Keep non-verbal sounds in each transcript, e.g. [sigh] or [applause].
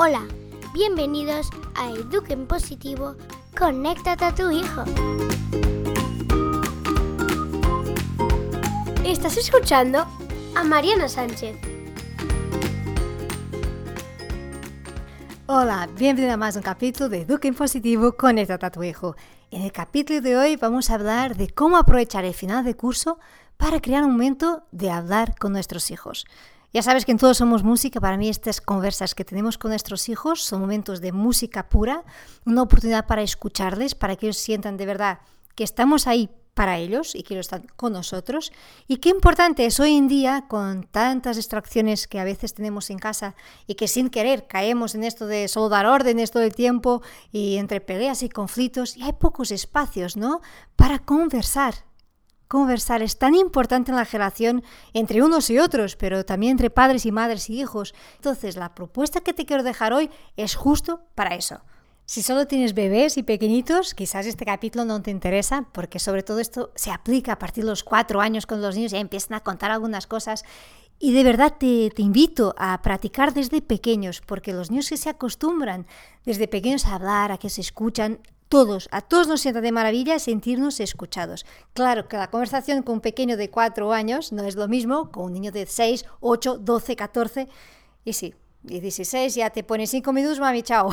Hola, bienvenidos a Eduquen Positivo, conéctate a tu hijo. Estás escuchando a Mariana Sánchez. Hola, bienvenido a más un capítulo de Eduquen Positivo, conéctate a tu hijo. En el capítulo de hoy vamos a hablar de cómo aprovechar el final de curso para crear un momento de hablar con nuestros hijos. Ya sabes que en Todos Somos Música, para mí estas conversas que tenemos con nuestros hijos son momentos de música pura, una oportunidad para escucharles, para que ellos sientan de verdad que estamos ahí para ellos y que ellos están con nosotros. Y qué importante es hoy en día, con tantas distracciones que a veces tenemos en casa y que sin querer caemos en esto de solo dar órdenes todo el tiempo y entre peleas y conflictos, y hay pocos espacios, ¿no? Para conversar, Conversar es tan importante en la relación entre unos y otros, pero también entre padres y madres y hijos. Entonces, la propuesta que te quiero dejar hoy es justo para eso. Si solo tienes bebés y pequeñitos, quizás este capítulo no te interesa, porque sobre todo esto se aplica a partir de los cuatro años con los niños, ya empiezan a contar algunas cosas. Y de verdad te, te, invito a practicar desde pequeños, porque los niños que se acostumbran desde pequeños a hablar, a que se escuchan, todos, a todos nos sienta de maravilla sentirnos escuchados. Claro que la conversación con un pequeño de 4 años no es lo mismo con un niño de 6, 8, 12, 14 y sí, 16 ya te pones 5 minutos, mami, chao.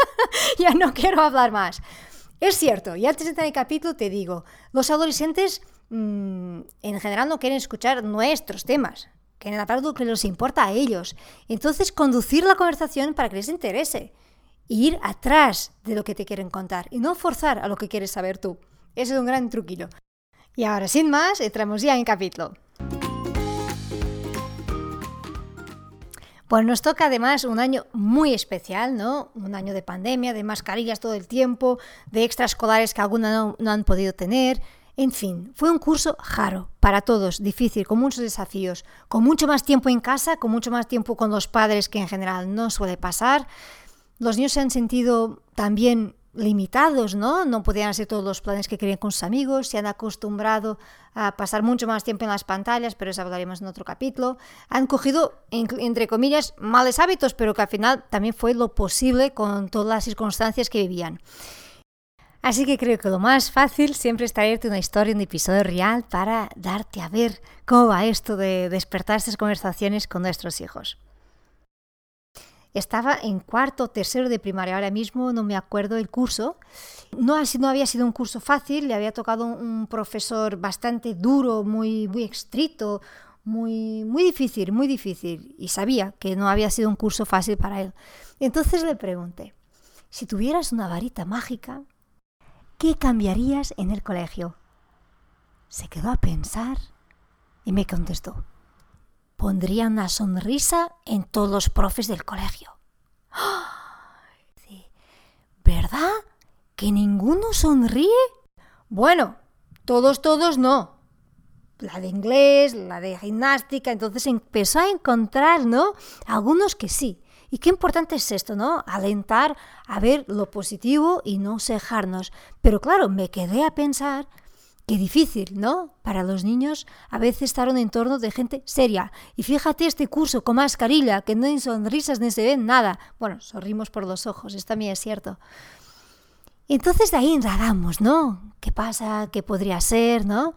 [laughs] ya no quiero hablar más. Es cierto, y antes de entrar capítulo te digo, los adolescentes mmm, en general no quieren escuchar nuestros temas, quieren hablar lo que les importa a ellos. Entonces, conducir la conversación para que les interese ir atrás de lo que te quieren contar y no forzar a lo que quieres saber tú. Ese es un gran truquillo. Y ahora, sin más, entramos ya en capítulo. Bueno, nos toca además un año muy especial, ¿no? Un año de pandemia, de mascarillas todo el tiempo, de extraescolares que algunos no, no han podido tener. En fin, fue un curso jaro para todos, difícil, con muchos desafíos, con mucho más tiempo en casa, con mucho más tiempo con los padres que en general no suele pasar. Los niños se han sentido también limitados, ¿no? No podían hacer todos los planes que querían con sus amigos, se han acostumbrado a pasar mucho más tiempo en las pantallas, pero eso hablaremos en otro capítulo. Han cogido, entre comillas, males hábitos, pero que al final también fue lo posible con todas las circunstancias que vivían. Así que creo que lo más fácil siempre es traerte una historia, un episodio real para darte a ver cómo va esto de despertar estas conversaciones con nuestros hijos. Estaba en cuarto o tercero de primaria, ahora mismo no me acuerdo el curso. No, no había sido un curso fácil, le había tocado un profesor bastante duro, muy, muy estricto, muy, muy difícil, muy difícil. Y sabía que no había sido un curso fácil para él. Entonces le pregunté, si tuvieras una varita mágica, ¿qué cambiarías en el colegio? Se quedó a pensar y me contestó pondría una sonrisa en todos los profes del colegio. [gasps] ¿Verdad? ¿Que ninguno sonríe? Bueno, todos, todos no. La de inglés, la de gimnástica, entonces empezó a encontrar, ¿no? Algunos que sí. Y qué importante es esto, ¿no? Alentar a ver lo positivo y no cejarnos. Pero claro, me quedé a pensar Qué difícil, ¿no? Para los niños a veces estar en un entorno de gente seria. Y fíjate este curso con mascarilla, que no hay sonrisas ni se ven nada. Bueno, sonrimos por los ojos, esto también es cierto. Entonces de ahí indagamos, ¿no? ¿Qué pasa? ¿Qué podría ser? ¿No?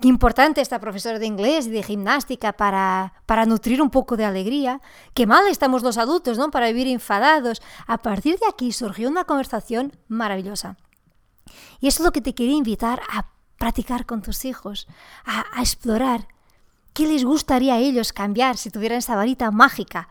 Qué importante esta profesora de inglés y de gimnástica para, para nutrir un poco de alegría. Qué mal estamos los adultos, ¿no? Para vivir enfadados. A partir de aquí surgió una conversación maravillosa. Y eso es lo que te quería invitar a practicar con tus hijos, a, explorar qué les gustaría a ellos cambiar si tuvieran esa varita mágica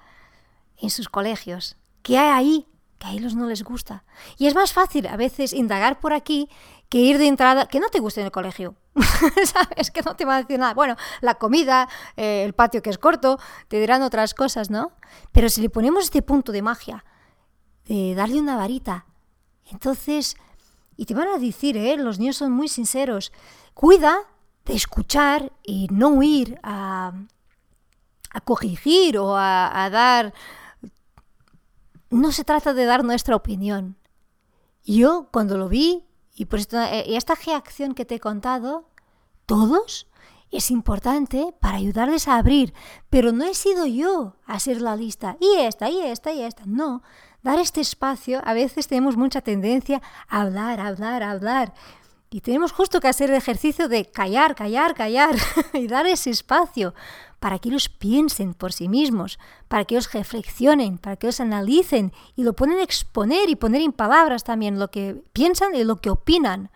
en sus colegios. ¿Qué hay ahí que a ellos no les gusta? Y es más fácil a veces indagar por aquí que ir de entrada, que no te guste en el colegio. [laughs] ¿Sabes? Que no te va a decir nada. Bueno, la comida, eh, el patio que es corto, te dirán otras cosas, ¿no? Pero si le ponemos este punto de magia, de darle una varita, entonces y te van a decir, ¿eh? los niños son muy sinceros, cuida de escuchar y no huir a, a corregir o a, dar... No se trata de dar nuestra opinión. Yo cuando lo vi, y por esto, eh, esta reacción que te he contado, todos es importante para ayudarles a abrir, pero no he sido yo a hacer la lista, y esta, y esta, y esta, no. Dar este espacio, a veces tenemos mucha tendencia a hablar, hablar, hablar, y tenemos justo que hacer el ejercicio de callar, callar, callar [laughs] y dar ese espacio para que ellos piensen por sí mismos, para que ellos reflexionen, para que ellos analicen y lo pueden exponer y poner en palabras también lo que piensan y lo que opinan.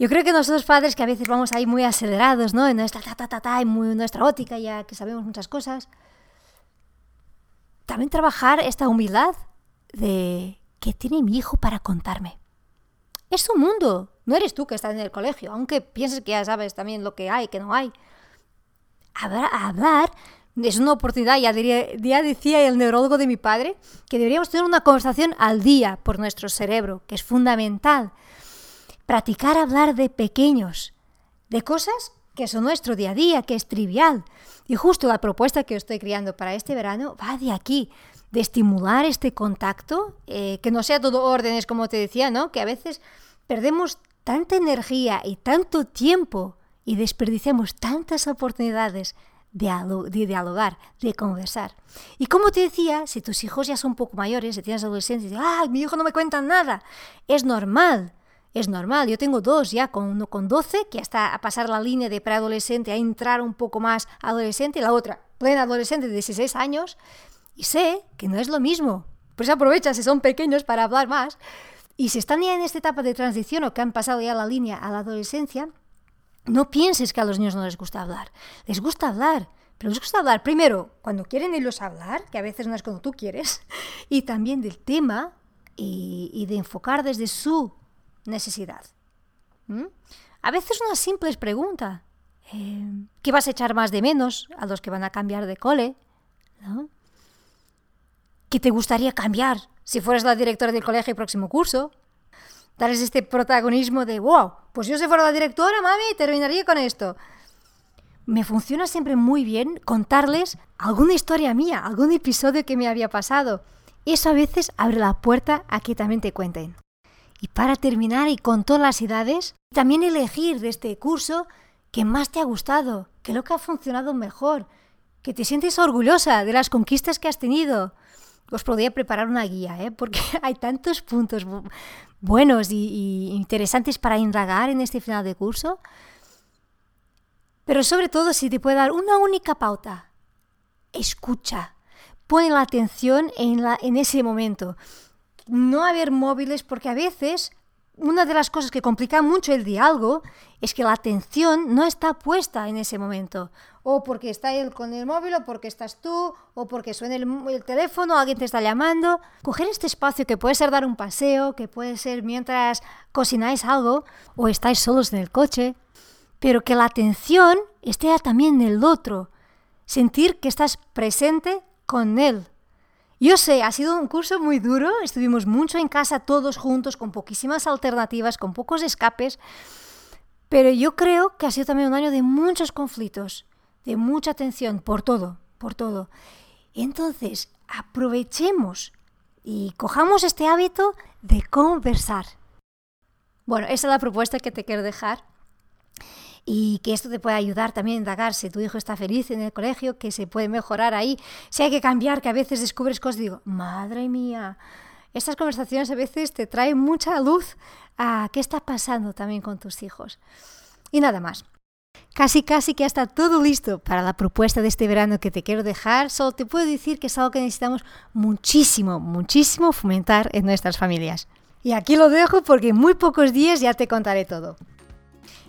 Yo creo que nosotros padres que a veces vamos ahí muy acelerados, ¿no? En nuestra ta ta ta ta, en muy, nuestra ótica ya que sabemos muchas cosas. También trabajar esta humildad de qué tiene mi hijo para contarme. Es su mundo. No eres tú que estás en el colegio, aunque pienses que ya sabes también lo que hay, que no hay. Hablar, hablar es una oportunidad, ya, ya decía el neurólogo de mi padre, que deberíamos tener una conversación al día por nuestro cerebro, que es fundamental. Practicar hablar de pequeños, de cosas que son nuestro día a día, que es trivial. Y justo la propuesta que estoy creando para este verano va de aquí, de estimular este contacto, eh, que no sea todo órdenes, como te decía, ¿no? Que a veces perdemos tanta energía y tanto tiempo y desperdiciamos tantas oportunidades de, dialogar, de conversar. Y como te decía, si tus hijos ya son un poco mayores, si tienes adolescentes, ¡ah, mi hijo no me cuenta nada! Es normal, es normal. Yo tengo dos ya, con uno con 12, que está a pasar la línea de preadolescente a entrar un poco más adolescente, y la otra plena adolescente de 16 años, y sé que no es lo mismo. Pues aprovecha si son pequeños para hablar más. Y si están ya en esta etapa de transición o que han pasado ya la línea a la adolescencia, no pienses que a los niños no les gusta hablar. Les gusta hablar. Pero les gusta hablar primero cuando quieren ellos hablar, que a veces no es cuando tú quieres, y también del tema y, de enfocar desde su necesidad. ¿Mm? A veces una simple pregunta. Eh, ¿Qué vas a echar más de menos a los que van a cambiar de cole? ¿No? ¿Qué te gustaría cambiar si fueras la directora del colegio el próximo curso? Darles este protagonismo de, wow, pues yo si fuera la directora, mami, terminaría con esto. Me funciona siempre muy bien contarles alguna historia mía, algún episodio que me había pasado. Eso a veces abre la puerta a que también te cuenten. Y para terminar, y con todas las edades, también elegir de este curso que más te ha gustado, que lo que ha funcionado mejor, que te sientes orgullosa de las conquistas que has tenido, os podría preparar una guía, ¿eh? porque [laughs] hay tantos puntos buenos y, interesantes para indagar en este final de curso. Pero sobre todo, si te puede dar una única pauta, escucha, pone la atención en ese momento. No haber móviles, porque a veces una de las cosas que complica mucho el diálogo es que la atención no está puesta en ese momento. O porque está él con el móvil, o porque estás tú, o porque suena el, el, teléfono, alguien te está llamando. Coger este espacio que puede ser dar un paseo, que puede ser mientras cocináis algo, o estáis solos en el coche, pero que la atención esté también en el otro. Sentir que estás presente con él. Yo sé, ha sido un curso muy duro, estuvimos mucho en casa todos juntos, con poquísimas alternativas, con pocos escapes, pero yo creo que ha sido también un año de muchos conflictos, de mucha tensión, por todo, por todo. Entonces, aprovechemos y cojamos este hábito de conversar. Bueno, esa es la propuesta que te quiero dejar y que esto te puede ayudar también a indagar si tu hijo está feliz en el colegio, que se puede mejorar ahí, si hay que cambiar, que a veces descubres cosas y digo, madre mía, estas conversaciones a veces te traen mucha luz a qué está pasando también con tus hijos. Y nada más. Casi, casi que está todo listo para la propuesta de este verano que te quiero dejar. Solo te puedo decir que es algo que necesitamos muchísimo, muchísimo fomentar en nuestras familias. Y aquí lo dejo porque en muy pocos días ya te contaré todo.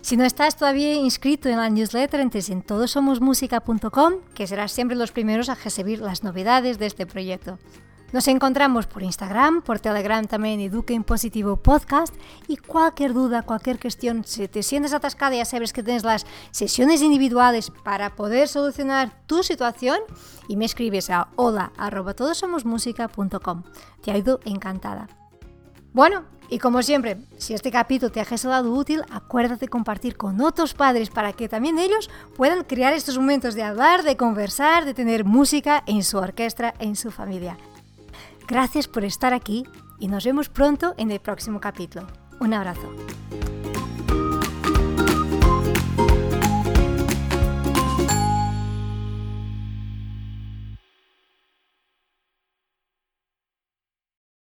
Si no estás todavía inscrito en la newsletter, entres en todosomosmusica.com, que serás siempre los primeros a recibir las novedades de este proyecto. Nos encontramos por Instagram, por Telegram también Eduque en Positivo Podcast y cualquier duda, cualquier cuestión, si te sientes atascada ya sabes que tienes las sesiones individuales para poder solucionar tu situación y me escribes a hola Te ayudo encantada. Bueno, y como siempre, si este capítulo te ha resultado útil, acuérdate compartir con otros padres para que también ellos puedan crear estos momentos de hablar, de conversar, de tener música en su orquesta, en su familia. Gracias por estar aquí y nos vemos pronto en el próximo capítulo. Un abrazo.